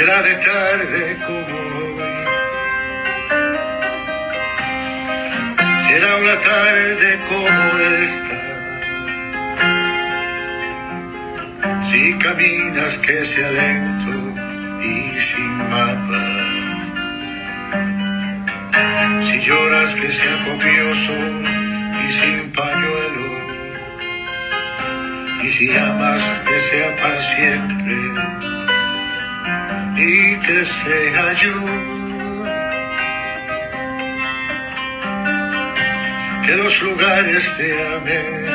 será de tarde como hoy. Será una tarde como esta. Si caminas que sea lento y sin mapa. Si lloras que sea copioso y sin pañuelo. Y si amas que sea para siempre y que sea yo. Que los lugares te amen,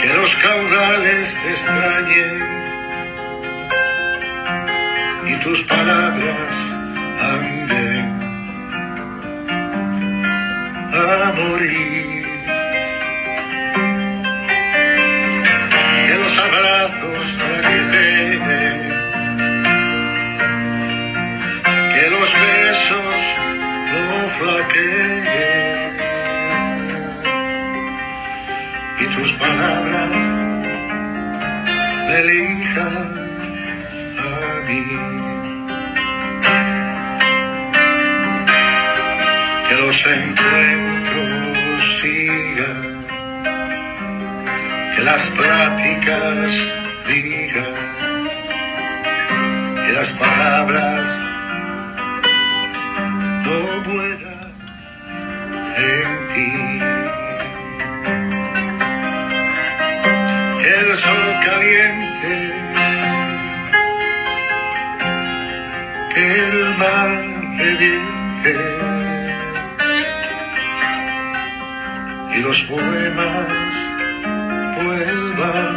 que los caudales te extrañen y tus palabras anden a morir. No flaqueen y tus palabras me elijan a mí. Que los encuentros sigan, que las pláticas digan, que las palabras no mueran en ti. El sol caliente, que el mar reviente y los poemas vuelvan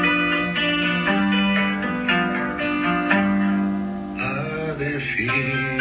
a decir.